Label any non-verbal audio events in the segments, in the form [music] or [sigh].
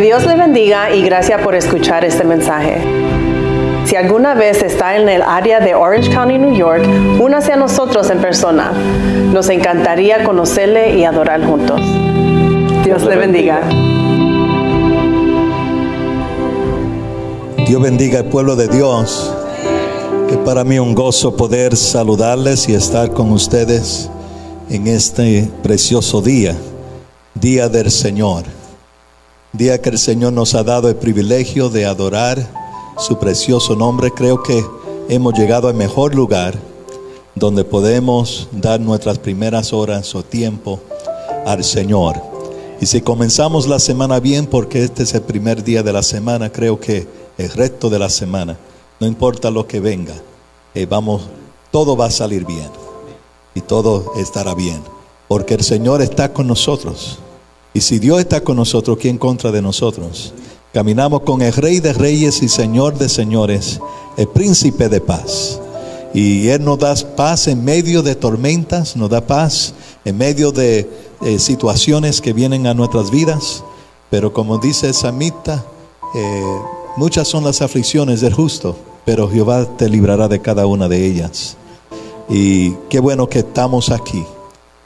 Dios le bendiga y gracias por escuchar este mensaje. Si alguna vez está en el área de Orange County, New York, únase a nosotros en persona. Nos encantaría conocerle y adorar juntos. Dios le bendiga. Dios bendiga al pueblo de Dios. Que para mí un gozo poder saludarles y estar con ustedes en este precioso día, día del Señor. Día que el Señor nos ha dado el privilegio de adorar su precioso nombre. Creo que hemos llegado al mejor lugar donde podemos dar nuestras primeras horas o tiempo al Señor. Y si comenzamos la semana bien, porque este es el primer día de la semana, creo que el resto de la semana, no importa lo que venga, eh, vamos, todo va a salir bien y todo estará bien, porque el Señor está con nosotros. Y si Dios está con nosotros, ¿quién contra de nosotros? Caminamos con el Rey de Reyes y Señor de Señores, el Príncipe de Paz. Y Él nos da paz en medio de tormentas, nos da paz en medio de eh, situaciones que vienen a nuestras vidas. Pero como dice Samita, eh, muchas son las aflicciones del justo, pero Jehová te librará de cada una de ellas. Y qué bueno que estamos aquí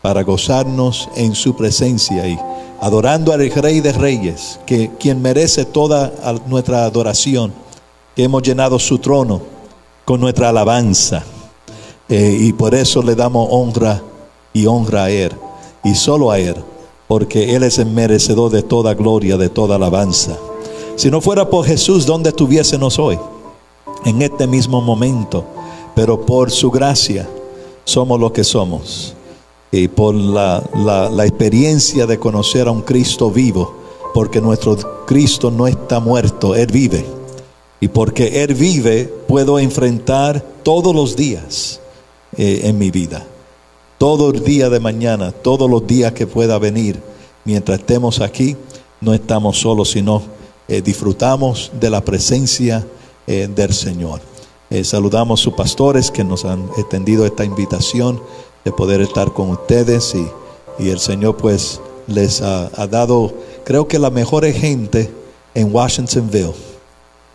para gozarnos en su presencia y adorando al Rey de Reyes, que quien merece toda nuestra adoración, que hemos llenado su trono con nuestra alabanza. Eh, y por eso le damos honra y honra a Él, y solo a Él, porque Él es el merecedor de toda gloria, de toda alabanza. Si no fuera por Jesús, ¿dónde estuviésemos hoy? En este mismo momento pero por su gracia somos lo que somos. Y por la, experiencia de conocer a un Cristo vivo, porque nuestro Cristo no está muerto, Él vive. Y porque Él vive, puedo enfrentar todos los días eh, en mi vida. Todo el día de mañana, todos los días que pueda venir, mientras estemos aquí, no estamos solos, sino eh, disfrutamos de la presencia eh, del Señor. Saludamos a sus pastores que nos han extendido esta invitación de poder estar con ustedes y, el Señor pues les ha, dado, creo que la mejor gente en Washingtonville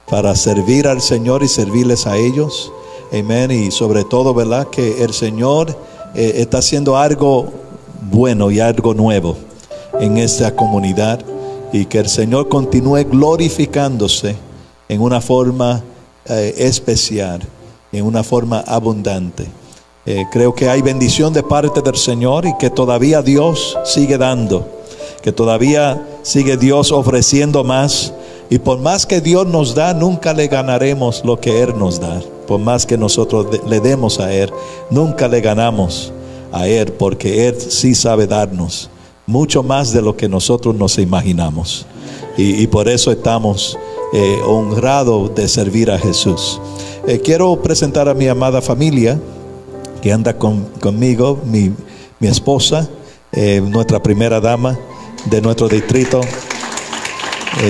para servir al Señor y servirles a ellos. Amén. Y sobre todo, ¿verdad? Que el Señor eh, está haciendo algo bueno y algo nuevo en esta comunidad y que el Señor continúe glorificándose en una forma eh, especial, en una forma abundante. Eh, creo que hay bendición de parte del Señor y que todavía Dios sigue dando, que todavía sigue Dios ofreciendo más. Y por más que Dios nos da, nunca le ganaremos lo que Él nos da. Por más que nosotros le demos a Él, nunca le ganamos a Él, porque Él sí sabe darnos mucho más de lo que nosotros nos imaginamos. Y, por eso estamos eh, honrado de servir a Jesús. Eh, quiero presentar a mi amada familia que anda conmigo, mi, esposa, eh, nuestra primera dama de nuestro distrito,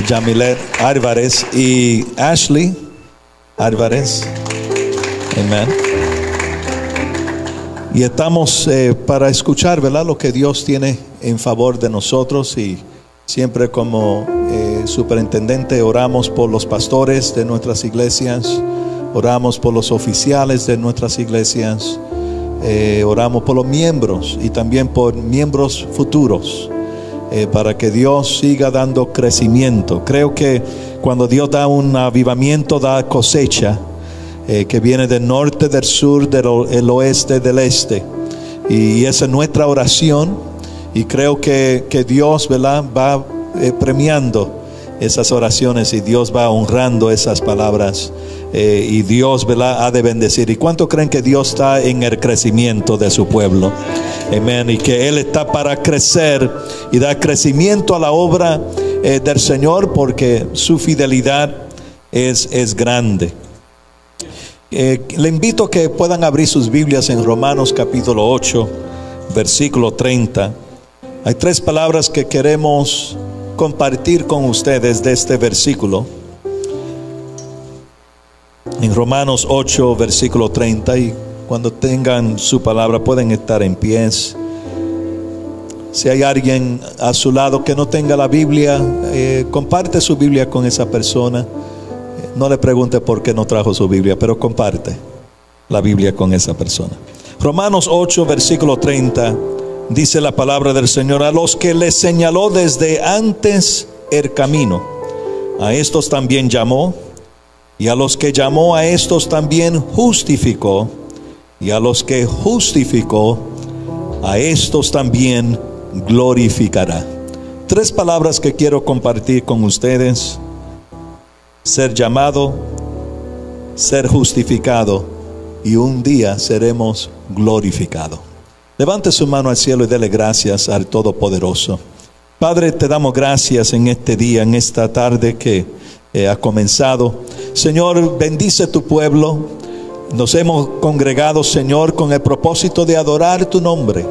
Jamilet Álvarez y Ashley Álvarez. Amén. Y estamos para escuchar, ¿verdad? Lo que Dios tiene en favor de nosotros y siempre como superintendente, oramos por los pastores de nuestras iglesias, oramos por los oficiales de nuestras iglesias, eh, oramos por los miembros y también por miembros futuros. Eh, para que Dios siga dando crecimiento. Creo que cuando Dios da un avivamiento, da cosecha eh, que viene del norte, del sur, del oeste, del este. Y esa es nuestra oración. Y creo que, que Dios va premiando esas oraciones y Dios va honrando esas palabras eh, y Dios ha de bendecir. ¿Y cuánto creen que Dios está en el crecimiento de su pueblo? Amén. Y que Él está para crecer y dar crecimiento a la obra eh, del Señor porque su fidelidad es, es grande. Eh, le invito a que puedan abrir sus Biblias en Romanos capítulo 8, versículo 30. Hay tres palabras que queremos compartir con ustedes de este versículo. En Romanos 8, versículo 30, y cuando tengan su palabra pueden estar en pies. Si hay alguien a su lado que no tenga la Biblia, eh, comparte su Biblia con esa persona. No le pregunte por qué no trajo su Biblia, pero comparte la Biblia con esa persona. Romanos 8, versículo 30, dice la palabra del Señor, a los que le señaló desde antes el camino, a estos también llamó, y a los que llamó a estos también justificó, y a los que justificó, a estos también glorificará. Tres palabras que quiero compartir con ustedes. Ser llamado, ser justificado y un día seremos glorificados. Levante su mano al cielo y dele gracias al Todopoderoso. Padre, te damos gracias en este día, en esta tarde que eh, ha comenzado. Señor, bendice tu pueblo. Nos hemos congregado, Señor, con el propósito de adorar tu nombre.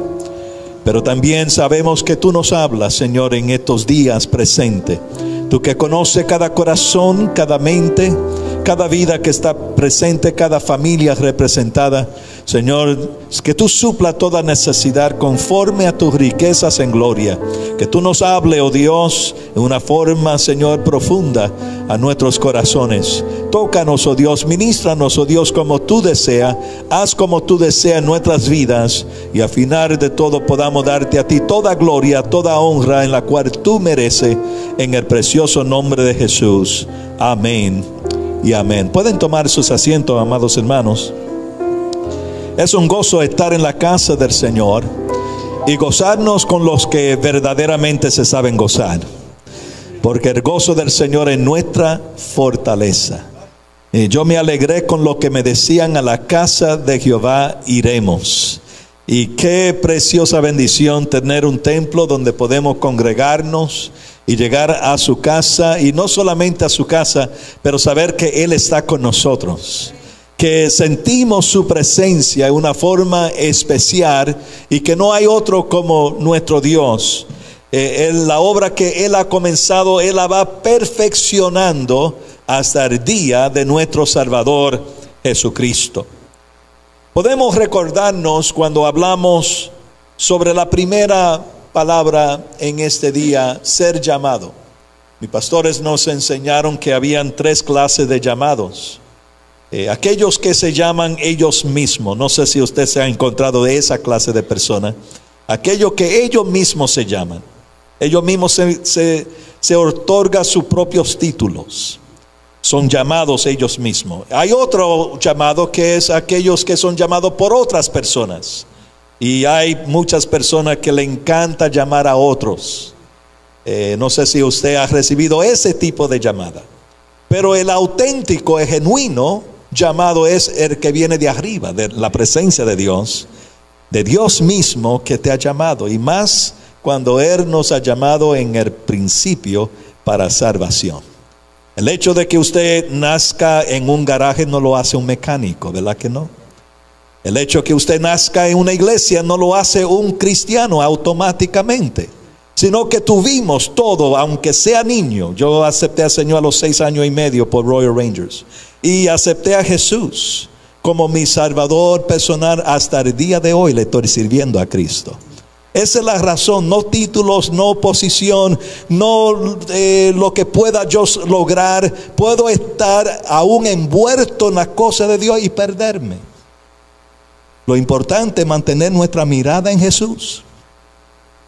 Pero también sabemos que tú nos hablas, Señor, en estos días presentes. Tú que conoces cada corazón, cada mente, cada vida que está presente, cada familia representada. Señor, que tú supla toda necesidad conforme a tus riquezas en gloria. Que tú nos hable, oh Dios, en una forma, Señor, profunda a nuestros corazones. Tócanos, oh Dios, ministranos, oh Dios, como tú deseas. Haz como tú deseas en nuestras vidas. Y al final de todo podamos darte a ti toda gloria, toda honra en la cual tú mereces. En el precioso nombre de Jesús. Amén y amén. Pueden tomar sus asientos, amados hermanos. Es un gozo estar en la casa del Señor y gozarnos con los que verdaderamente se saben gozar. Porque el gozo del Señor es nuestra fortaleza. Y yo me alegré con lo que me decían a la casa de Jehová iremos. Y qué preciosa bendición tener un templo donde podemos congregarnos y llegar a su casa y no solamente a su casa, pero saber que Él está con nosotros que sentimos su presencia en una forma especial y que no hay otro como nuestro Dios. Eh, la obra que Él ha comenzado, Él la va perfeccionando hasta el día de nuestro Salvador Jesucristo. Podemos recordarnos cuando hablamos sobre la primera palabra en este día, ser llamado. Mis pastores nos enseñaron que habían tres clases de llamados. Eh, aquellos que se llaman ellos mismos, no sé si usted se ha encontrado de esa clase de personas, aquellos que ellos mismos se llaman, ellos mismos se, se, otorgan sus propios títulos, son llamados ellos mismos. Hay otro llamado que es aquellos que son llamados por otras personas. Y hay muchas personas que le encanta llamar a otros. Eh, no sé si usted ha recibido ese tipo de llamada. Pero el auténtico, el genuino, llamado es el que viene de arriba, de la presencia de Dios, de Dios mismo que te ha llamado. Y más cuando Él nos ha llamado en el principio para salvación. El hecho de que usted nazca en un garaje no lo hace un mecánico, ¿verdad que no? El hecho que usted nazca en una iglesia no lo hace un cristiano automáticamente sino que tuvimos todo, aunque sea niño. Yo acepté al Señor a los seis años y medio por Royal Rangers y acepté a Jesús como mi Salvador personal hasta el día de hoy le estoy sirviendo a Cristo. Esa es la razón, no títulos, no posición, no eh, lo que pueda yo lograr. Puedo estar aún envuelto en las cosas de Dios y perderme. Lo importante es mantener nuestra mirada en Jesús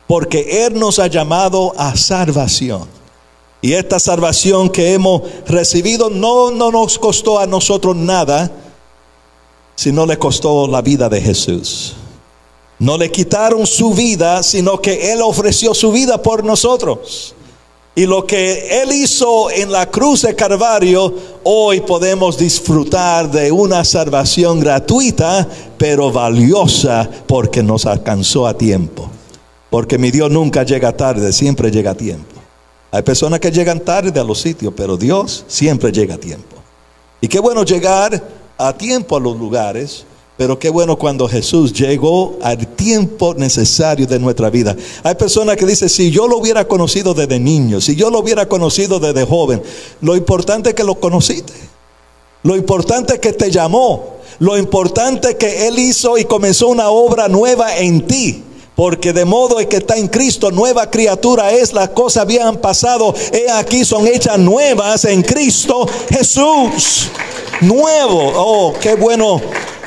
porque Él nos ha llamado a salvación. Y esta salvación que hemos recibido no, no nos costó a nosotros nada, sino le costó la vida de Jesús. No le quitaron su vida, sino que Él ofreció su vida por nosotros. Y lo que Él hizo en la cruz de Calvario, hoy podemos disfrutar de una salvación gratuita, pero valiosa porque nos alcanzó a tiempo. Porque mi Dios nunca llega tarde, siempre llega a tiempo. Hay personas que llegan tarde a los sitios, pero Dios siempre llega a tiempo. Y qué bueno llegar a tiempo a los lugares, pero qué bueno cuando Jesús llegó al tiempo necesario de nuestra vida. Hay personas que dicen, si yo lo hubiera conocido desde niño, si yo lo hubiera conocido desde joven, lo importante es que lo conociste. Lo importante es que te llamó. Lo importante es que Él hizo y comenzó una obra nueva en ti. Porque de modo que está en Cristo, nueva criatura es, las cosas habían pasado, he aquí son hechas nuevas en Cristo Jesús. Nuevo, oh, qué bueno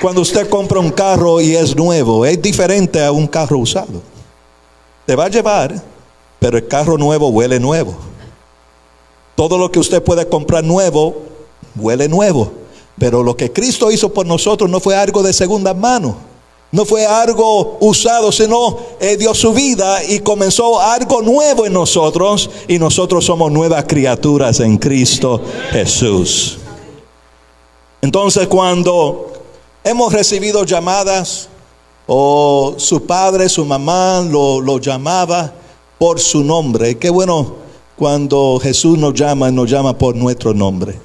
cuando usted compra un carro y es nuevo, es diferente a un carro usado. Te va a llevar, pero el carro nuevo huele nuevo. Todo lo que usted puede comprar nuevo, huele nuevo. Pero lo que Cristo hizo por nosotros no fue algo de segunda mano. No fue algo usado, sino eh, dio su vida y comenzó algo nuevo en nosotros. Y nosotros somos nuevas criaturas en Cristo Jesús. Entonces cuando hemos recibido llamadas o su padre, su mamá lo, llamaba por su nombre, qué bueno cuando Jesús nos llama, nos llama por nuestro nombre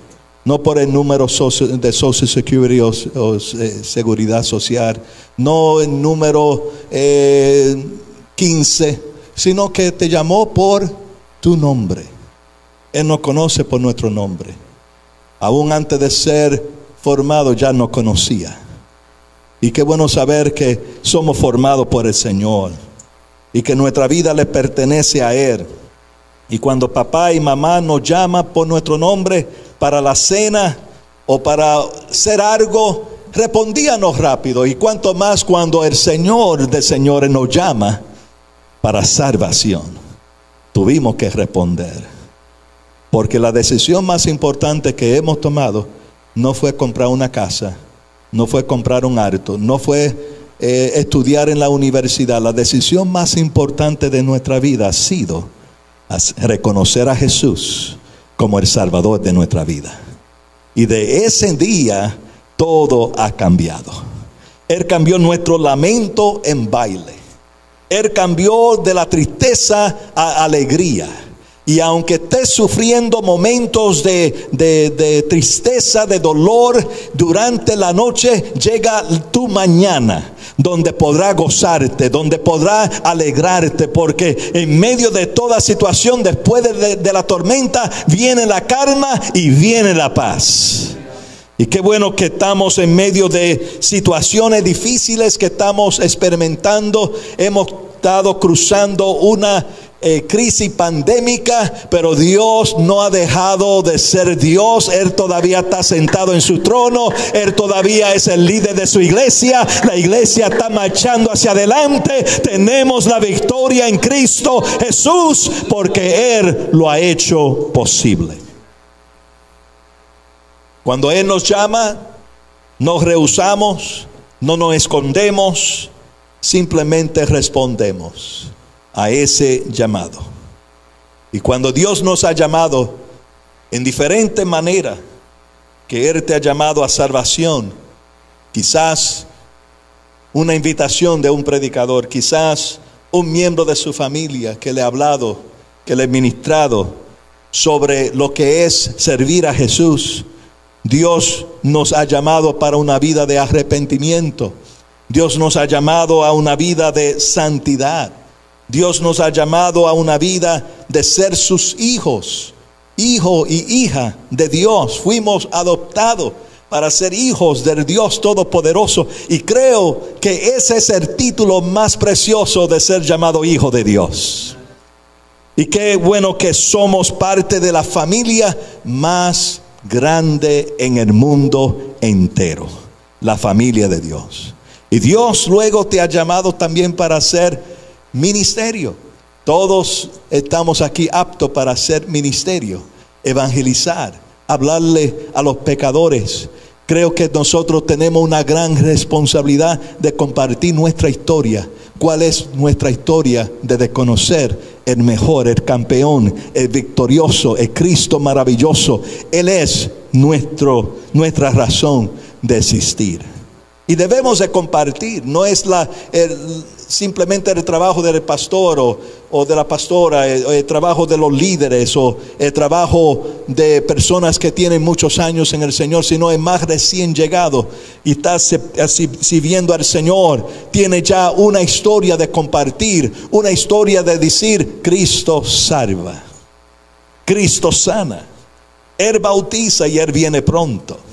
no por el número de Social Security o, eh, Seguridad Social, no el número 15, eh, sino que te llamó por tu nombre. Él nos conoce por nuestro nombre. Aún antes de ser formado ya nos conocía. Y qué bueno saber que somos formados por el Señor y que nuestra vida le pertenece a Él. Y cuando papá y mamá nos llaman por nuestro nombre, para la cena o para hacer algo, respondíamos rápido. Y cuanto más cuando el Señor de señores nos llama para salvación, tuvimos que responder. Porque la decisión más importante que hemos tomado no fue comprar una casa, no fue comprar un harto, no fue eh, estudiar en la universidad. La decisión más importante de nuestra vida ha sido reconocer a Jesús como el Salvador de nuestra vida. Y de ese día todo ha cambiado. Él cambió nuestro lamento en baile. Él cambió de la tristeza a alegría. Y aunque estés sufriendo momentos de, de, tristeza, de dolor durante la noche, llega tu mañana donde podrá gozarte, donde podrá alegrarte, porque en medio de toda situación, después de, de la tormenta, viene la calma y viene la paz. Y qué bueno que estamos en medio de situaciones difíciles que estamos experimentando. Hemos estado cruzando una eh, crisis pandémica, pero Dios no ha dejado de ser Dios. Él todavía está sentado en su trono. Él todavía es el líder de su iglesia. La iglesia está marchando hacia adelante. Tenemos la victoria en Cristo Jesús porque Él lo ha hecho posible. Cuando Él nos llama, nos rehusamos, no nos escondemos, simplemente respondemos a ese llamado. Y cuando Dios nos ha llamado en diferente manera, que Él te ha llamado a salvación, quizás una invitación de un predicador, quizás un miembro de su familia que le ha hablado, que le ha ministrado sobre lo que es servir a Jesús. Dios nos ha llamado para una vida de arrepentimiento. Dios nos ha llamado a una vida de santidad. Dios nos ha llamado a una vida de ser sus hijos, hijo y hija de Dios. Fuimos adoptados para ser hijos del Dios Todopoderoso. Y creo que ese es el título más precioso de ser llamado hijo de Dios. Y qué bueno que somos parte de la familia más grande en el mundo entero, la familia de Dios. Y Dios luego te ha llamado también para ser ministerio. Todos estamos aquí aptos para hacer ministerio, evangelizar, hablarle a los pecadores. Creo que nosotros tenemos una gran responsabilidad de compartir nuestra historia. ¿Cuál es nuestra historia de desconocer el mejor, el campeón, el victorioso, el Cristo maravilloso? Él es nuestro, nuestra razón de existir. Y debemos de compartir, no es simplemente el trabajo del pastor o, de la pastora, el, trabajo de los líderes o el trabajo de personas que tienen muchos años en el Señor, sino es más recién llegado y está sirviendo al Señor. Tiene ya una historia de compartir, una historia de decir, Cristo salva, Cristo sana, Él bautiza y Él viene pronto.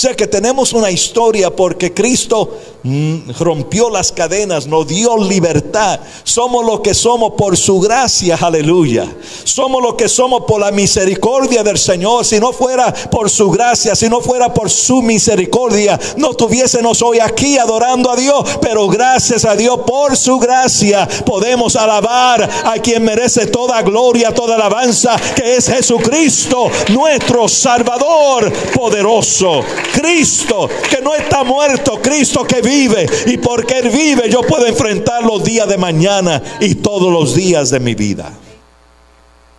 Sea que tenemos una historia porque Cristo mm, rompió las cadenas, nos dio libertad. Somos lo que somos por su gracia, aleluya. Somos lo que somos por la misericordia del Señor. Si no fuera por su gracia, si no fuera por su misericordia, no tuviésemos hoy aquí adorando a Dios. Pero gracias a Dios por su gracia podemos alabar a quien merece toda gloria, toda alabanza, que es Jesucristo, nuestro Salvador poderoso. Cristo que no está muerto, Cristo que vive. Y porque Él vive, yo puedo enfrentar los días de mañana y todos los días de mi vida.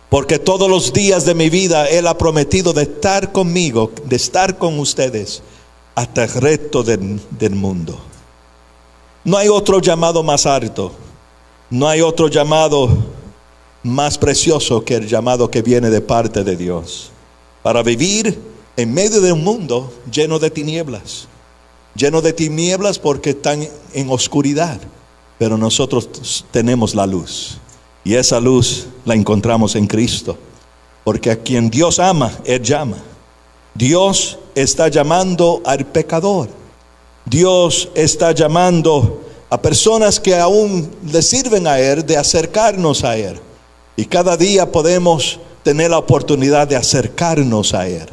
Porque todos los días de mi vida Él ha prometido de estar conmigo, de estar con ustedes hasta el resto del, del mundo. No hay otro llamado más alto. No hay otro llamado más precioso que el llamado que viene de parte de Dios. Para vivir en medio de un mundo lleno de tinieblas, lleno de tinieblas porque están en oscuridad, pero nosotros tenemos la luz y esa luz la encontramos en Cristo, porque a quien Dios ama, Él llama. Dios está llamando al pecador, Dios está llamando a personas que aún le sirven a Él de acercarnos a Él. Y cada día podemos tener la oportunidad de acercarnos a Él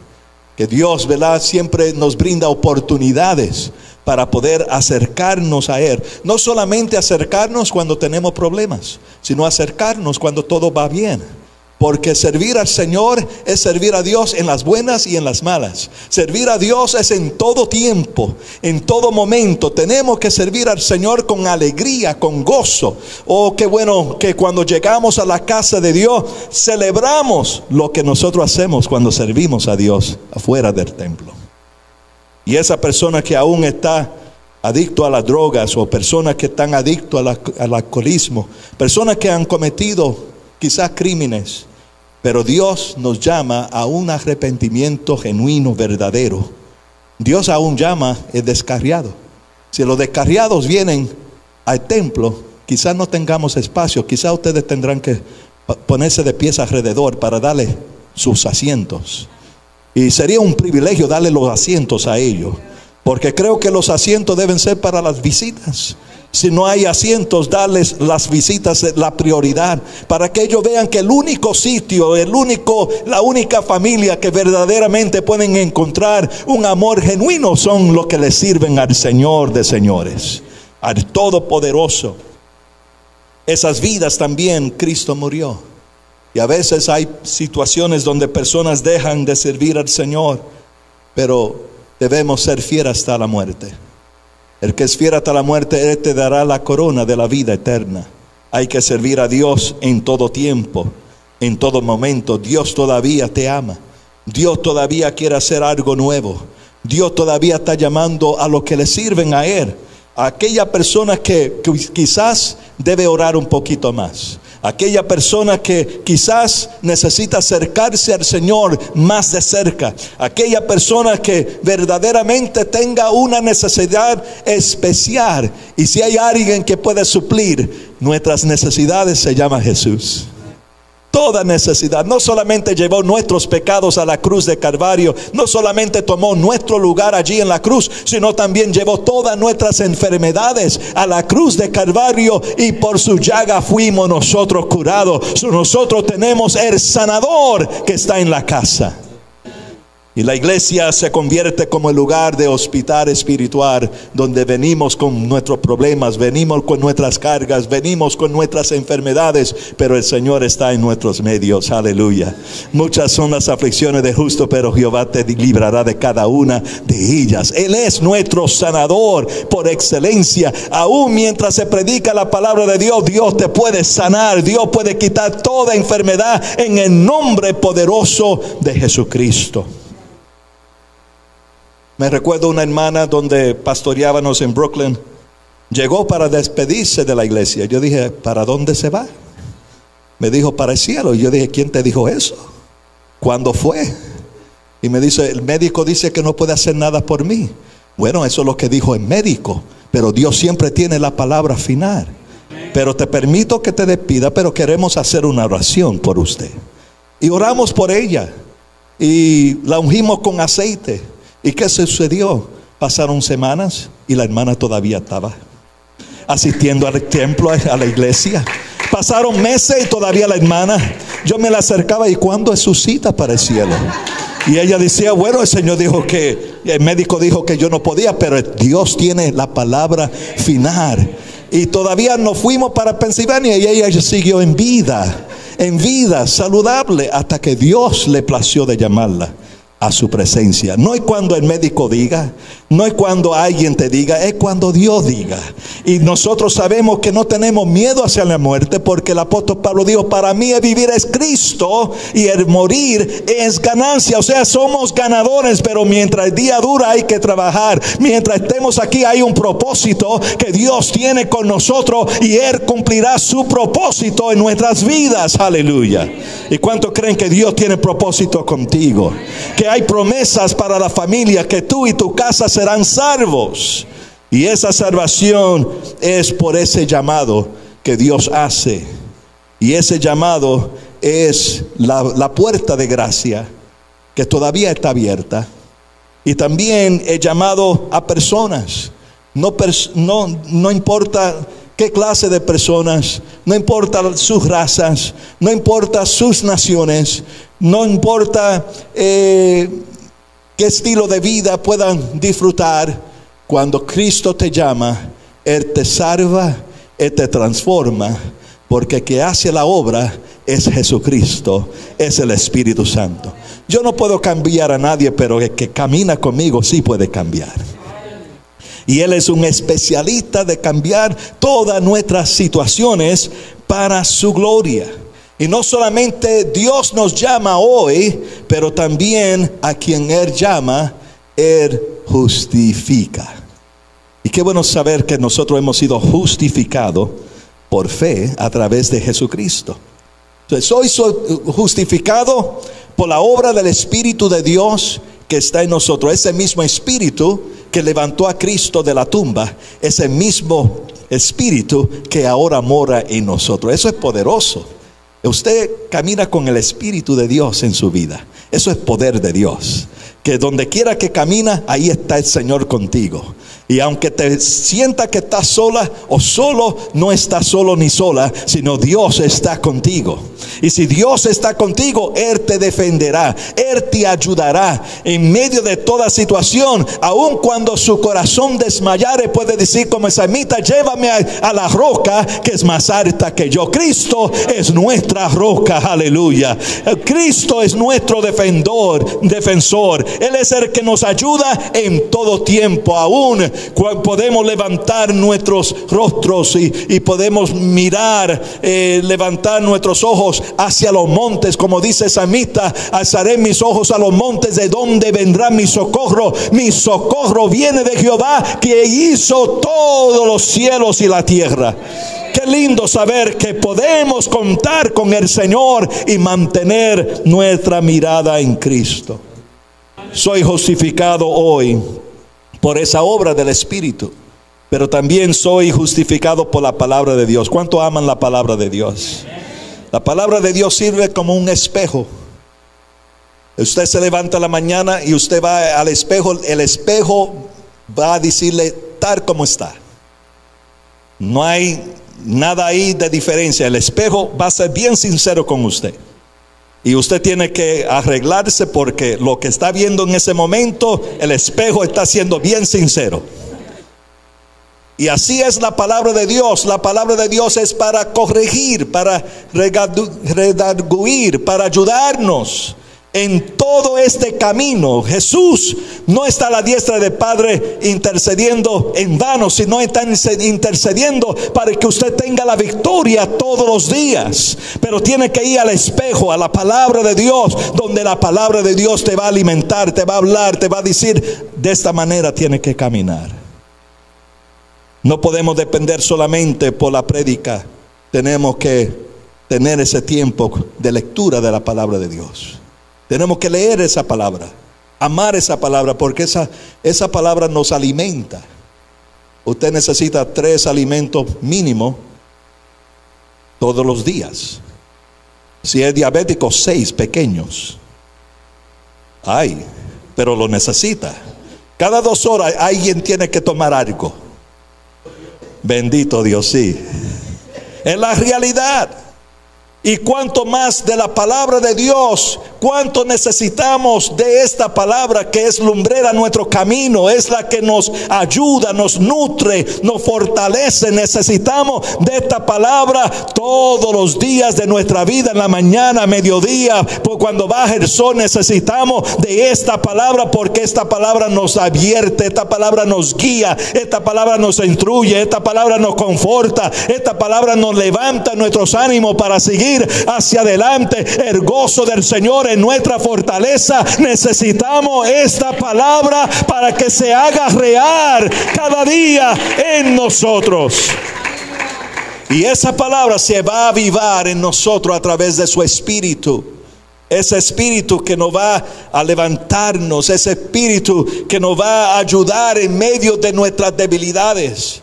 que Dios, ¿verdad? Siempre nos brinda oportunidades para poder acercarnos a Él. No solamente acercarnos cuando tenemos problemas, sino acercarnos cuando todo va bien. Porque servir al Señor es servir a Dios en las buenas y en las malas. Servir a Dios es en todo tiempo, en todo momento. Tenemos que servir al Señor con alegría, con gozo. Oh, qué bueno que cuando llegamos a la casa de Dios celebramos lo que nosotros hacemos cuando servimos a Dios afuera del templo. Y esa persona que aún está adicto a las drogas o personas que están adictos al alcoholismo, personas que han cometido quizás crímenes, pero Dios nos llama a un arrepentimiento genuino, verdadero. Dios aún llama el descarriado. Si los descarriados vienen al templo, quizás no tengamos espacio, quizás ustedes tendrán que ponerse de pies alrededor para darle sus asientos. Y sería un privilegio darle los asientos a ellos, porque creo que los asientos deben ser para las visitas. Si no hay asientos, darles las visitas la prioridad para que ellos vean que el único sitio, el único, la única familia que verdaderamente pueden encontrar un amor genuino son los que le sirven al Señor de señores, al Todopoderoso. Esas vidas también Cristo murió. Y a veces hay situaciones donde personas dejan de servir al Señor, pero debemos ser fieles hasta la muerte. El que es fiel hasta la muerte, Él te dará la corona de la vida eterna. Hay que servir a Dios en todo tiempo, en todo momento. Dios todavía te ama. Dios todavía quiere hacer algo nuevo. Dios todavía está llamando a los que le sirven a Él. A aquella persona que quizás debe orar un poquito más aquella persona que quizás necesita acercarse al Señor más de cerca, aquella persona que verdaderamente tenga una necesidad especial. Y si hay alguien que puede suplir nuestras necesidades, se llama Jesús toda necesidad. No solamente llevó nuestros pecados a la cruz de Calvario, no solamente tomó nuestro lugar allí en la cruz, sino también llevó todas nuestras enfermedades a la cruz de Calvario y por su llaga fuimos nosotros curados. Nosotros tenemos el sanador que está en la casa. Y la iglesia se convierte como el lugar de hospital espiritual donde venimos con nuestros problemas, venimos con nuestras cargas, venimos con nuestras enfermedades, pero el Señor está en nuestros medios. Aleluya. Muchas son las aflicciones de justo, pero Jehová te librará de cada una de ellas. Él es nuestro sanador por excelencia. Aún mientras se predica la palabra de Dios, Dios te puede sanar, Dios puede quitar toda enfermedad en el nombre poderoso de Jesucristo. Me recuerdo una hermana donde pastoreábamos en Brooklyn. Llegó para despedirse de la iglesia. Yo dije, ¿para dónde se va? Me dijo, para el cielo. Y yo dije, ¿quién te dijo eso? ¿Cuándo fue? Y me dice, el médico dice que no puede hacer nada por mí. Bueno, eso es lo que dijo el médico. Pero Dios siempre tiene la palabra final. Pero te permito que te despida, pero queremos hacer una oración por usted. Y oramos por ella. Y la ungimos con aceite. ¿Y qué sucedió? Pasaron semanas y la hermana todavía estaba asistiendo al templo, a la iglesia. Pasaron meses y todavía la hermana, yo me la acercaba y cuando es su cita para el cielo. Y ella decía, bueno, el Señor dijo que, el médico dijo que yo no podía, pero Dios tiene la palabra final. Y todavía no fuimos para Pensilvania y ella siguió en vida, en vida, saludable, hasta que Dios le plació de llamarla a su presencia. No es cuando el médico diga, no es cuando alguien te diga, es cuando Dios diga. Y nosotros sabemos que no tenemos miedo hacia la muerte porque el apóstol Pablo dijo, para mí el vivir es Cristo y el morir es ganancia. O sea, somos ganadores, pero mientras el día dura hay que trabajar. Mientras estemos aquí hay un propósito que Dios tiene con nosotros y Él cumplirá su propósito en nuestras vidas. Aleluya. ¿Y cuánto creen que Dios tiene propósito contigo? Que hay promesas para la familia, que tú y tu casa serán salvos. Y esa salvación es por ese llamado que Dios hace. Y ese llamado es la, puerta de gracia que todavía está abierta. Y también he llamado a personas. No, no, no importa qué clase de personas, no importa sus razas, no importa sus naciones, no importa eh, qué estilo de vida puedan disfrutar, cuando Cristo te llama, Él te salva, Él te transforma, porque que hace la obra es Jesucristo, es el Espíritu Santo. Yo no puedo cambiar a nadie, pero el que camina conmigo sí puede cambiar. Y Él es un especialista de cambiar todas nuestras situaciones para su gloria. Y no solamente Dios nos llama hoy, pero también a quien Él llama, Él justifica. Y qué bueno saber que nosotros hemos sido justificados por fe a través de Jesucristo. Entonces, soy justificado por la obra del Espíritu de Dios que está en nosotros. Ese mismo Espíritu que levantó a Cristo de la tumba, ese mismo espíritu que ahora mora en nosotros. Eso es poderoso. Usted camina con el Espíritu de Dios en su vida. Eso es poder de Dios. Que donde quiera que camina, ahí está el Señor contigo. Y aunque te sienta que estás sola o solo, no estás solo ni sola, sino Dios está contigo. Y si Dios está contigo, Él te defenderá, Él te ayudará en medio de toda situación. Aun cuando su corazón desmayare, puede decir como esa mita, llévame a, la roca que es más alta que yo. Cristo es nuestra roca, aleluya. Cristo es nuestro defensor, defensor. Él es el que nos ayuda en todo tiempo, aún podemos levantar nuestros rostros y, podemos mirar, eh, levantar nuestros ojos hacia los montes, como dice Samita, alzaré mis ojos a los montes, de donde vendrá mi socorro. Mi socorro viene de Jehová, que hizo todos los cielos y la tierra. Qué lindo saber que podemos contar con el Señor y mantener nuestra mirada en Cristo. Soy justificado hoy por esa obra del Espíritu, pero también soy justificado por la palabra de Dios. ¿Cuánto aman la palabra de Dios? La palabra de Dios sirve como un espejo. Usted se levanta la mañana y usted va al espejo, el espejo va a decirle tal como está. No hay nada ahí de diferencia. El espejo va a ser bien sincero con usted. Y usted tiene que arreglarse porque lo que está viendo en ese momento, el espejo está siendo bien sincero. Y así es la palabra de Dios. La palabra de Dios es para corregir, para redarguir, para ayudarnos en todo este camino. Jesús no está a la diestra del Padre intercediendo en vano, sino está intercediendo para que usted tenga la victoria todos los días. Pero tiene que ir al espejo, a la palabra de Dios, donde la palabra de Dios te va a alimentar, te va a hablar, te va a decir, de esta manera tiene que caminar. No podemos depender solamente por la prédica, tenemos que tener ese tiempo de lectura de la palabra de Dios. Tenemos que leer esa palabra, amar esa palabra, porque esa, esa palabra nos alimenta. Usted necesita tres alimentos mínimo todos los días. Si es diabético, seis pequeños. Ay, pero lo necesita. Cada dos horas alguien tiene que tomar algo. Bendito Dios, sí. Es la realidad. Y cuanto más de la palabra de Dios, cuánto necesitamos de esta palabra que es lumbrera nuestro camino, es la que nos ayuda, nos nutre, nos fortalece. Necesitamos de esta palabra todos los días de nuestra vida, en la mañana, mediodía, por cuando baja el sol, necesitamos de esta palabra porque esta palabra nos advierte, esta palabra nos guía, esta palabra nos instruye, esta palabra nos conforta, esta palabra nos levanta nuestros ánimos para seguir hacia adelante. El gozo del Señor en nuestra fortaleza. Necesitamos esta palabra para que se haga real cada día en nosotros. Y esa palabra se va a avivar en nosotros a través de su espíritu. Ese espíritu que nos va a levantarnos, ese espíritu que nos va a ayudar en medio de nuestras debilidades,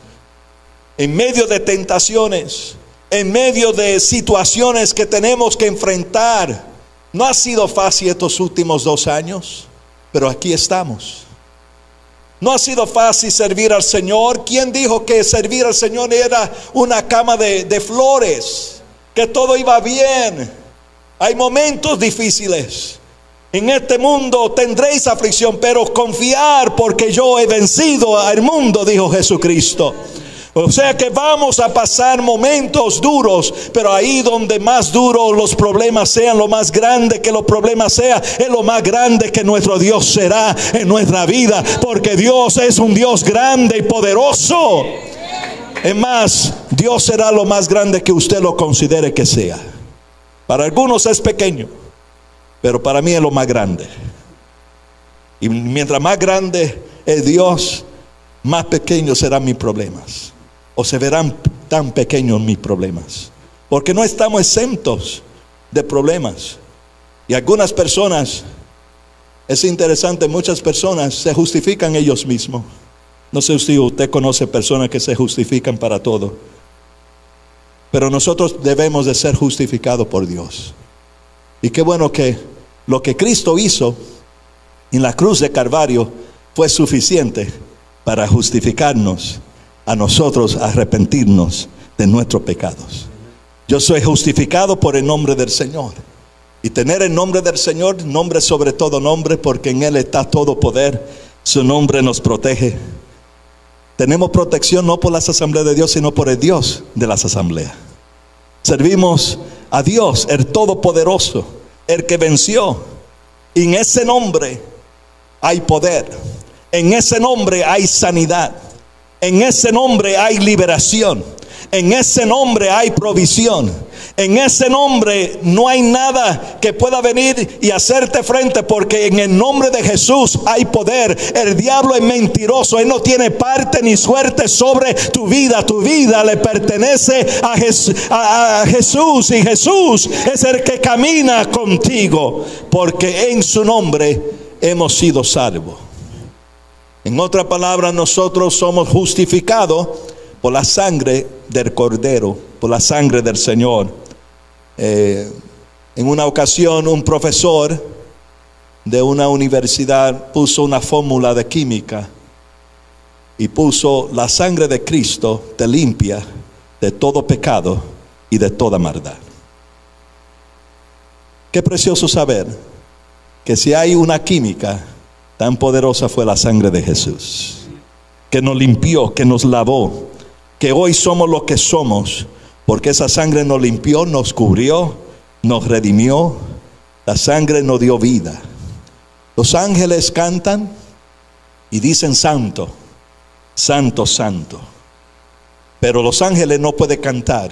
en medio de tentaciones en medio de situaciones que tenemos que enfrentar. No ha sido fácil estos últimos dos años, pero aquí estamos. No ha sido fácil servir al Señor. ¿Quién dijo que servir al Señor era una cama de, de flores? Que todo iba bien. Hay momentos difíciles. En este mundo tendréis aflicción, pero confiar porque yo he vencido al mundo, dijo Jesucristo. O sea que vamos a pasar momentos duros, pero ahí donde más duros los problemas sean, lo más grande que los problemas sean, es lo más grande que nuestro Dios será en nuestra vida, porque Dios es un Dios grande y poderoso. Es más, Dios será lo más grande que usted lo considere que sea. Para algunos es pequeño, pero para mí es lo más grande. Y mientras más grande es Dios, más pequeños serán mis problemas o se verán tan pequeños mis problemas. Porque no estamos exentos de problemas. Y algunas personas, es interesante, muchas personas se justifican ellos mismos. No sé si usted conoce personas que se justifican para todo. Pero nosotros debemos de ser justificados por Dios. Y qué bueno que lo que Cristo hizo en la cruz de Calvario fue suficiente para justificarnos a nosotros arrepentirnos de nuestros pecados. Yo soy justificado por el nombre del Señor. Y tener el nombre del Señor, nombre sobre todo nombre, porque en Él está todo poder. Su nombre nos protege. Tenemos protección no por las asambleas de Dios, sino por el Dios de las asambleas. Servimos a Dios, el Todopoderoso, el que venció. En ese nombre hay poder. En ese nombre hay sanidad. En ese nombre hay liberación. En ese nombre hay provisión. En ese nombre no hay nada que pueda venir y hacerte frente porque en el nombre de Jesús hay poder. El diablo es mentiroso. Él no tiene parte ni suerte sobre tu vida. Tu vida le pertenece a, Jesús y Jesús es el que camina contigo porque en su nombre hemos sido salvos. En otra palabra, nosotros somos justificados por la sangre del Cordero, por la sangre del Señor. Eh, en una ocasión, un profesor de una universidad puso una fórmula de química y puso la sangre de Cristo te limpia de todo pecado y de toda maldad. Qué precioso saber que si hay una química Tan poderosa fue la sangre de Jesús, que nos limpió, que nos lavó, que hoy somos lo que somos, porque esa sangre nos limpió, nos cubrió, nos redimió, la sangre nos dio vida. Los ángeles cantan y dicen santo, santo, santo. Pero los ángeles no pueden cantar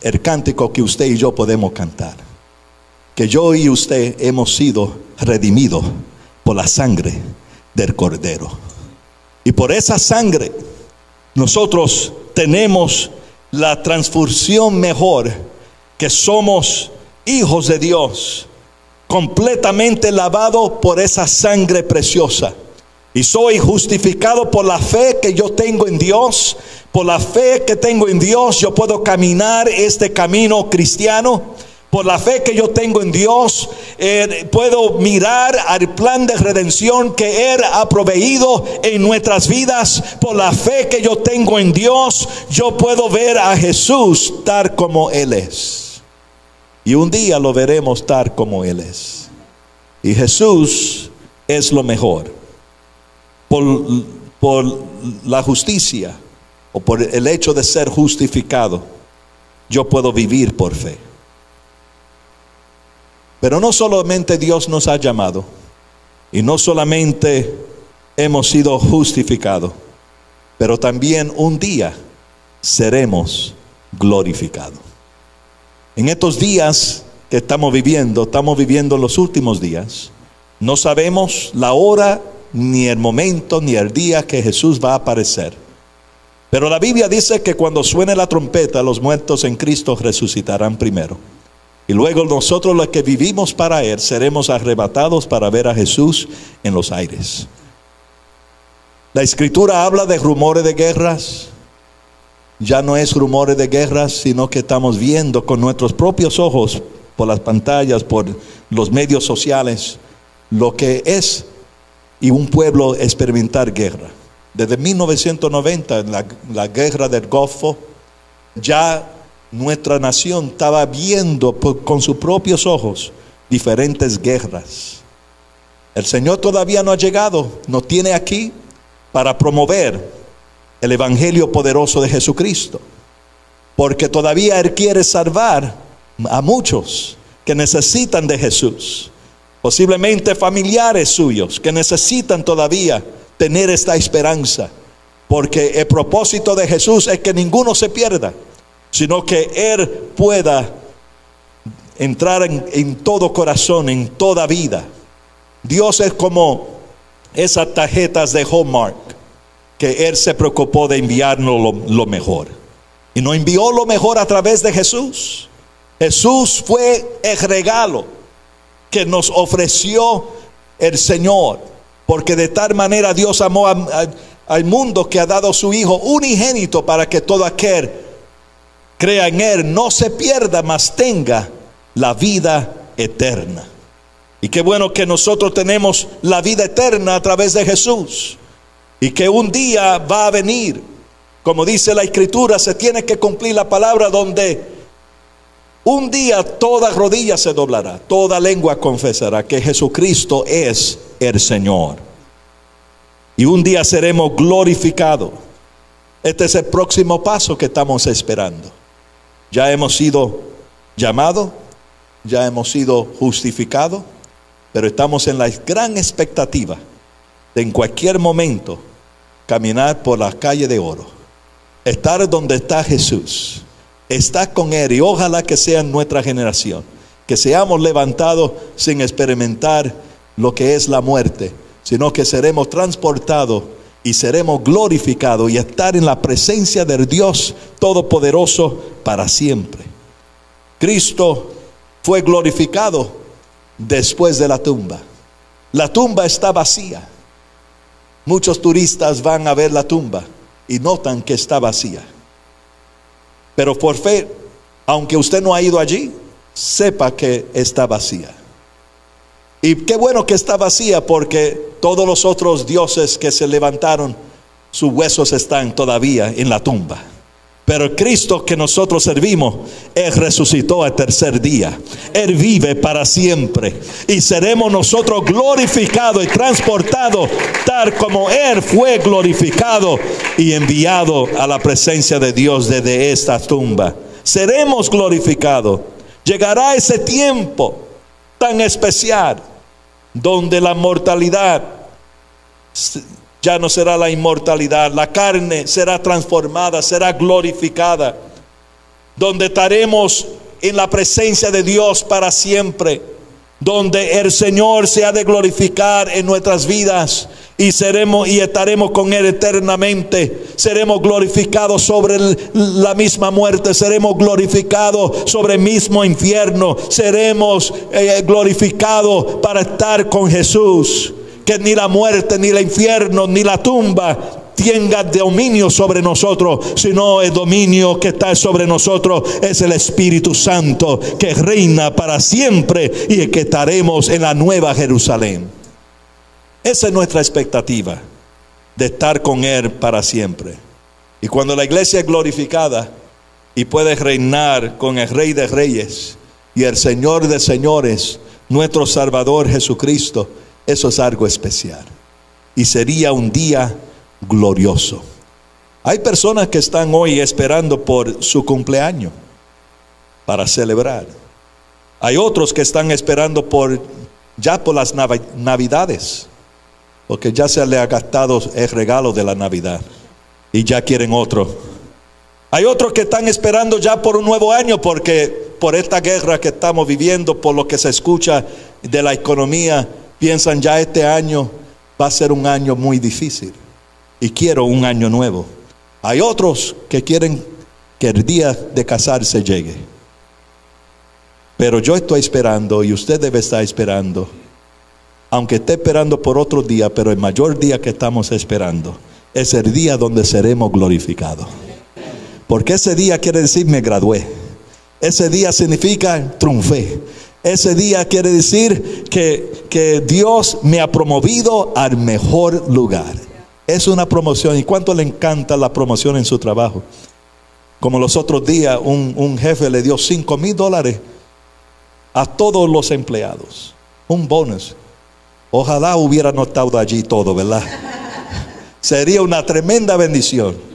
el cántico que usted y yo podemos cantar. Que yo y usted hemos sido redimidos por la sangre del cordero. Y por esa sangre nosotros tenemos la transfusión mejor, que somos hijos de Dios, completamente lavado por esa sangre preciosa. Y soy justificado por la fe que yo tengo en Dios. Por la fe que tengo en Dios, yo puedo caminar este camino cristiano Por la fe que yo tengo en Dios, eh, puedo mirar al plan de redención que Él ha proveído en nuestras vidas. Por la fe que yo tengo en Dios, yo puedo ver a Jesús tal como Él es. Y un día lo veremos tal como Él es. Y Jesús es lo mejor. Por, por la justicia o por el hecho de ser justificado, yo puedo vivir por fe. Pero no solamente Dios nos ha llamado y no solamente hemos sido justificados, pero también un día seremos glorificados. En estos días que estamos viviendo, estamos viviendo los últimos días, no sabemos la hora, ni el momento, ni el día que Jesús va a aparecer. Pero la Biblia dice que cuando suene la trompeta, los muertos en Cristo resucitarán primero. Y luego nosotros los que vivimos para Él seremos arrebatados para ver a Jesús en los aires. La escritura habla de rumores de guerras. Ya no es rumores de guerras, sino que estamos viendo con nuestros propios ojos, por las pantallas, por los medios sociales, lo que es y un pueblo experimentar guerra. Desde 1990, en la, la guerra del Golfo, ya nuestra nación estaba viendo con sus propios ojos diferentes guerras. El Señor todavía no ha llegado, nos tiene aquí para promover el Evangelio poderoso de Jesucristo. Porque todavía Él quiere salvar a muchos que necesitan de Jesús. Posiblemente familiares suyos que necesitan todavía tener esta esperanza. Porque el propósito de Jesús es que ninguno se pierda sino que Él pueda entrar en, todo corazón, en toda vida. Dios es como esas tarjetas de Hallmark, que Él se preocupó de enviarnos lo, mejor. Y nos envió lo mejor a través de Jesús. Jesús fue el regalo que nos ofreció el Señor, porque de tal manera Dios amó al mundo que ha dado su Hijo unigénito para que todo aquel crea en Él, no se pierda, mas tenga la vida eterna. Y qué bueno que nosotros tenemos la vida eterna a través de Jesús. Y que un día va a venir, como dice la escritura, se tiene que cumplir la palabra donde un día toda rodilla se doblará, toda lengua confesará que Jesucristo es el Señor. Y un día seremos glorificados. Este es el próximo paso que estamos esperando. Ya hemos sido llamados, ya hemos sido justificados, pero estamos en la gran expectativa de en cualquier momento caminar por la calle de oro, estar donde está Jesús, estar con Él y ojalá que sea nuestra generación, que seamos levantados sin experimentar lo que es la muerte, sino que seremos transportados y seremos glorificados y estar en la presencia del Dios Todopoderoso para siempre. Cristo fue glorificado después de la tumba. La tumba está vacía. Muchos turistas van a ver la tumba y notan que está vacía. Pero por fe, aunque usted no ha ido allí, sepa que está vacía. Y qué bueno que está vacía porque todos los otros dioses que se levantaron, sus huesos están todavía en la tumba. Pero el Cristo que nosotros servimos, Él resucitó al tercer día. Él vive para siempre. Y seremos nosotros glorificados y transportados tal como Él fue glorificado y enviado a la presencia de Dios desde esta tumba. Seremos glorificados. Llegará ese tiempo tan especial donde la mortalidad ya no será la inmortalidad, la carne será transformada, será glorificada, donde estaremos en la presencia de Dios para siempre, donde el Señor se ha de glorificar en nuestras vidas y seremos y estaremos con él eternamente. Seremos glorificados sobre la misma muerte, seremos glorificados sobre el mismo infierno, seremos eh, glorificados para estar con Jesús. Que ni la muerte, ni el infierno, ni la tumba tenga dominio sobre nosotros, sino el dominio que está sobre nosotros es el Espíritu Santo que reina para siempre y que estaremos en la nueva Jerusalén. Esa es nuestra expectativa de estar con Él para siempre. Y cuando la iglesia es glorificada y puede reinar con el Rey de Reyes y el Señor de Señores, nuestro Salvador Jesucristo, eso es algo especial. Y sería un día glorioso. Hay personas que están hoy esperando por su cumpleaños para celebrar. Hay otros que están esperando por ya por las navidades, porque ya se le ha gastado el regalo de la Navidad y ya quieren otro. Hay otros que están esperando ya por un nuevo año porque por esta guerra que estamos viviendo, por lo que se escucha de la economía, piensan ya este año va a ser un año muy difícil y quiero un año nuevo. Hay otros que quieren que el día de casarse llegue. Pero yo estoy esperando y usted debe estar esperando, aunque esté esperando por otro día, pero el mayor día que estamos esperando es el día donde seremos glorificados. Porque ese día quiere decir me gradué. Ese día significa triunfé. Ese día quiere decir que, que Dios me ha promovido al mejor lugar. Es una promoción. ¿Y cuánto le encanta la promoción en su trabajo? Como los otros días, un, un jefe le dio 5 mil dólares a todos los empleados. Un bonus. Ojalá hubiera notado allí todo, ¿verdad? [laughs] Sería una tremenda bendición.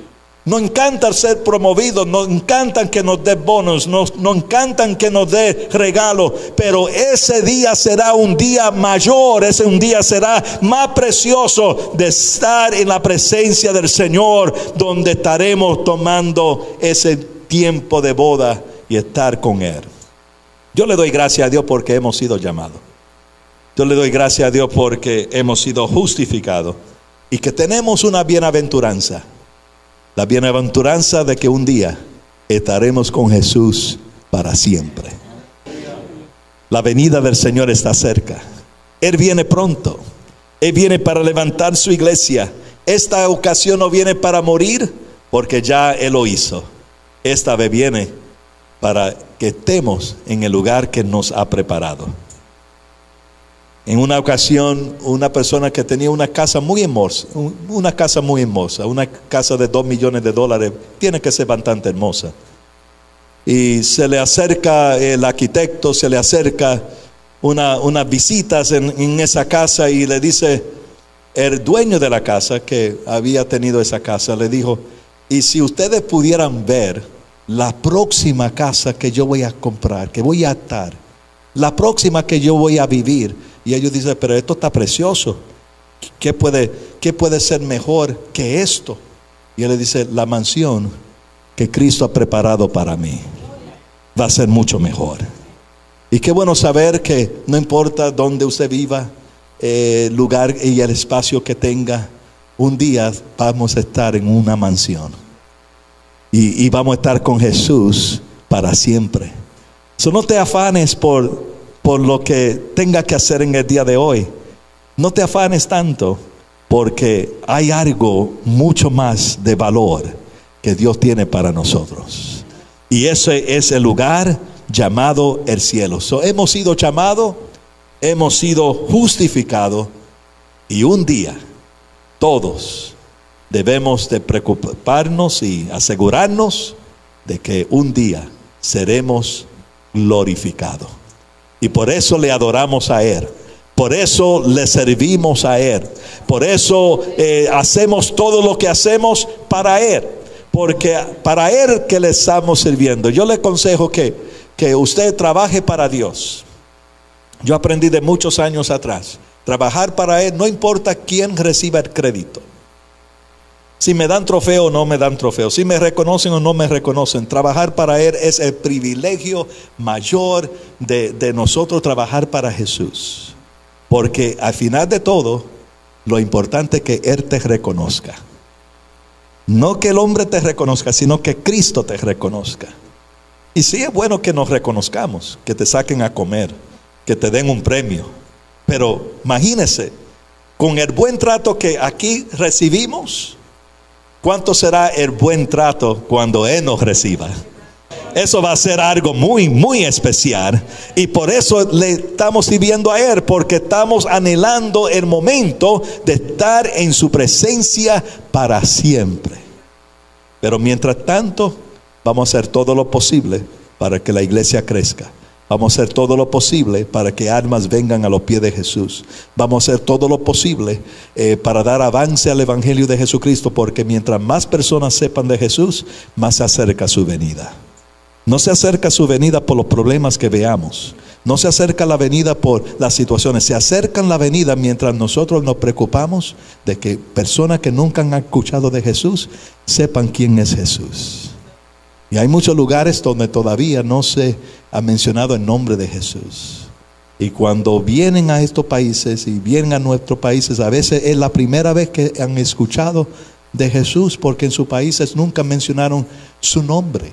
Nos encanta ser promovidos, nos encantan que nos dé bonos, nos, nos encantan que nos dé regalos, pero ese día será un día mayor, ese un día será más precioso de estar en la presencia del Señor, donde estaremos tomando ese tiempo de boda y estar con Él. Yo le doy gracias a Dios porque hemos sido llamados. Yo le doy gracias a Dios porque hemos sido justificados y que tenemos una bienaventuranza la bienaventuranza de que un día estaremos con Jesús para siempre. La venida del Señor está cerca. Él viene pronto. Él viene para levantar su iglesia. Esta ocasión no viene para morir porque ya Él lo hizo. Esta vez viene para que estemos en el lugar que nos ha preparado. En una ocasión, una persona que tenía una casa muy hermosa, una casa muy hermosa, una casa de dos millones de dólares, tiene que ser bastante hermosa. Y se le acerca el arquitecto, se le acerca unas visitas en, en esa casa y le dice, el dueño de la casa que había tenido esa casa, le dijo, y si ustedes pudieran ver la próxima casa que yo voy a comprar, que voy a estar, la próxima que yo voy a vivir, y ellos dicen, pero esto está precioso. ¿Qué puede, qué puede ser mejor que esto? Y él le dice, la mansión que Cristo ha preparado para mí va a ser mucho mejor. Y qué bueno saber que no importa dónde usted viva, el eh, lugar y el espacio que tenga, un día vamos a estar en una mansión. Y, vamos a estar con Jesús para siempre. So, no te afanes por por lo que tenga que hacer en el día de hoy. No te afanes tanto, porque hay algo mucho más de valor que Dios tiene para nosotros. Y ese es el lugar llamado el cielo. hemos sido llamados, hemos sido justificados y un día todos debemos de preocuparnos y asegurarnos de que un día seremos glorificados. Y por eso le adoramos a Él. Por eso le servimos a Él. Por eso eh, hacemos todo lo que hacemos para Él. Porque para Él que le estamos sirviendo. Yo le aconsejo que, que usted trabaje para Dios. Yo aprendí de muchos años atrás. Trabajar para Él no importa quién reciba el crédito. Si me dan trofeo o no me dan trofeo, si me reconocen o no me reconocen, trabajar para Él es el privilegio mayor de, de nosotros trabajar para Jesús. Porque al final de todo, lo importante es que Él te reconozca. No que el hombre te reconozca, sino que Cristo te reconozca. Y sí es bueno que nos reconozcamos, que te saquen a comer, que te den un premio. Pero imagínese, con el buen trato que aquí recibimos, ¿Cuánto será el buen trato cuando Él nos reciba? Eso va a ser algo muy, muy especial. Y por eso le estamos sirviendo a Él, porque estamos anhelando el momento de estar en su presencia para siempre. Pero mientras tanto, vamos a hacer todo lo posible para que la iglesia crezca. Vamos a hacer todo lo posible para que almas vengan a los pies de Jesús. Vamos a hacer todo lo posible eh, para dar avance al Evangelio de Jesucristo, porque mientras más personas sepan de Jesús, más se acerca su venida. No se acerca su venida por los problemas que veamos. No se acerca la venida por las situaciones. Se acercan la venida mientras nosotros nos preocupamos de que personas que nunca han escuchado de Jesús sepan quién es Jesús. Y hay muchos lugares donde todavía no se ha mencionado el nombre de Jesús. Y cuando vienen a estos países y vienen a nuestros países, a veces es la primera vez que han escuchado de Jesús porque en sus países nunca mencionaron su nombre.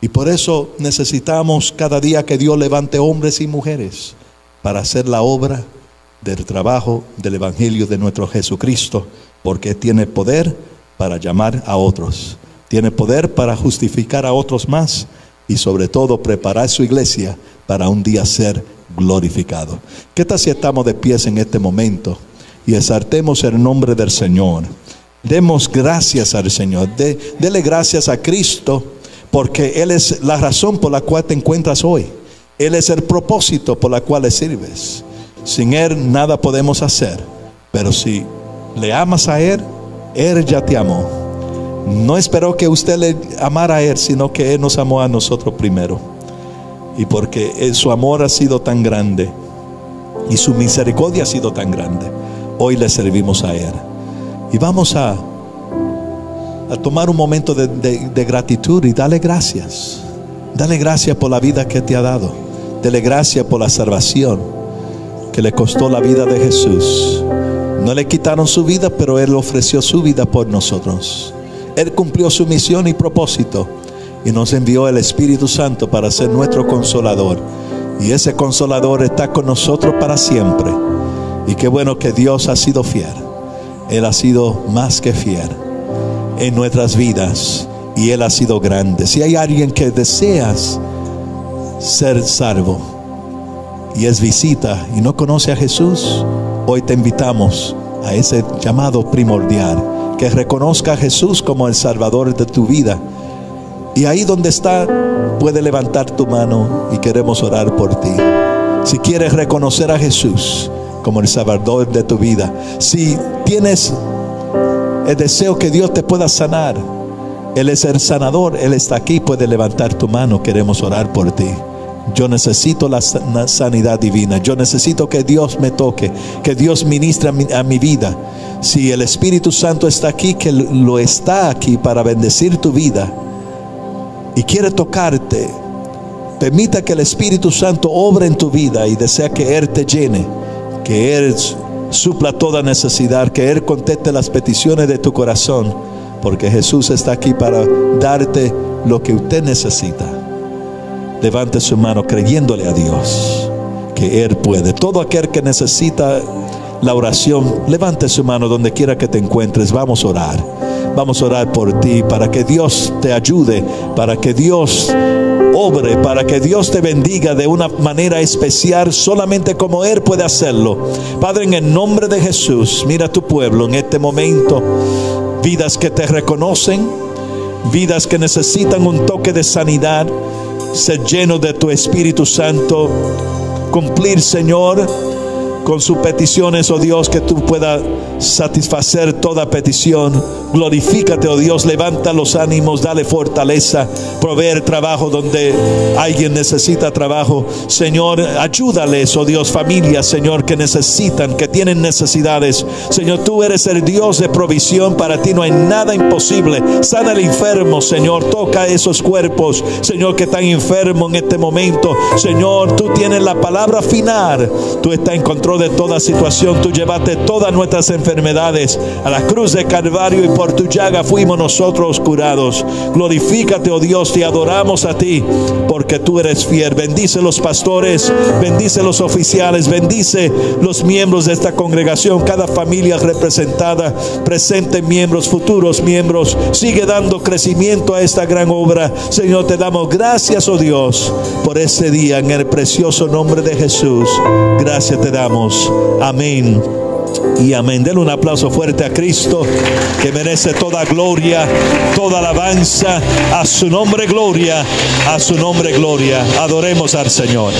Y por eso necesitamos cada día que Dios levante hombres y mujeres para hacer la obra del trabajo del Evangelio de nuestro Jesucristo, porque tiene poder para llamar a otros, tiene poder para justificar a otros más y sobre todo preparar su iglesia para un día ser glorificado. ¿Qué tal si estamos de pies en este momento y exaltemos el nombre del Señor? Demos gracias al Señor, dele gracias a Cristo porque Él es la razón por la cual te encuentras hoy. Él es el propósito por la cual le sirves. Sin Él nada podemos hacer. Pero si le amas a Él, Él ya te amó. No esperó que usted le amara a Él, sino que Él nos amó a nosotros primero. Y porque su amor ha sido tan grande y su misericordia ha sido tan grande, hoy le servimos a Él. Y vamos a a tomar un momento de, gratitud y dale gracias. Dale gracias por la vida que te ha dado. Dale gracias por la salvación que le costó la vida de Jesús. No le quitaron su vida, pero Él ofreció su vida por nosotros. Él cumplió su misión y propósito y nos envió el Espíritu Santo para ser nuestro consolador. Y ese consolador está con nosotros para siempre. Y qué bueno que Dios ha sido fiel. Él ha sido más que fiel en nuestras vidas y Él ha sido grande. Si hay alguien que deseas ser salvo y es visita y no conoce a Jesús, hoy te invitamos a ese llamado primordial, que reconozca a Jesús como el Salvador de tu vida. Y ahí donde está, puede levantar tu mano y queremos orar por ti. Si quieres reconocer a Jesús como el Salvador de tu vida, si tienes el deseo que Dios te pueda sanar. Él es el sanador, Él está aquí, puede levantar tu mano, queremos orar por ti. Yo necesito la sanidad divina, yo necesito que Dios me toque, que Dios ministre a mi, vida. Si el Espíritu Santo está aquí, que lo está aquí para bendecir tu vida y quiere tocarte, permita que el Espíritu Santo obre en tu vida y desea que Él te llene, que Él supla toda necesidad, que Él conteste las peticiones de tu corazón, porque Jesús está aquí para darte lo que usted necesita. Levante su mano creyéndole a Dios que Él puede. Todo aquel que necesita la oración, levante su mano donde quiera que te encuentres. Vamos a orar. Vamos a orar por ti para que Dios te ayude, para que Dios obre, para que Dios te bendiga de una manera especial, solamente como Él puede hacerlo. Padre, en el nombre de Jesús, mira tu pueblo en este momento, vidas que te reconocen, vidas que necesitan un toque de sanidad, ser lleno de tu Espíritu Santo, cumplir, Señor, con sus peticiones, oh Dios, que tú puedas satisfacer toda petición. Glorifícate, oh Dios, levanta los ánimos, dale fortaleza, proveer trabajo donde alguien necesita trabajo. Señor, ayúdales, oh Dios, familias, Señor, que necesitan, que tienen necesidades. Señor, tú eres el Dios de provisión, para ti no hay nada imposible. Sana al enfermo, Señor, toca esos cuerpos, Señor, que están enfermos en este momento. Señor, tú tienes la palabra final, tú estás en control de toda situación, tú llevaste todas nuestras enfermedades enfermedades. A la cruz de Calvario y por tu llaga fuimos nosotros curados. Glorifícate, oh Dios, te adoramos a ti porque tú eres fiel. Bendice los pastores, bendice los oficiales, bendice los miembros de esta congregación, cada familia representada, presentes miembros, futuros miembros. Sigue dando crecimiento a esta gran obra. Señor, te damos gracias, oh Dios, por este día en el precioso nombre de Jesús. Gracias te damos. Amén y amén. Denle un aplauso fuerte a Cristo que merece toda gloria, toda alabanza. A su nombre gloria, a su nombre gloria. Adoremos al Señor.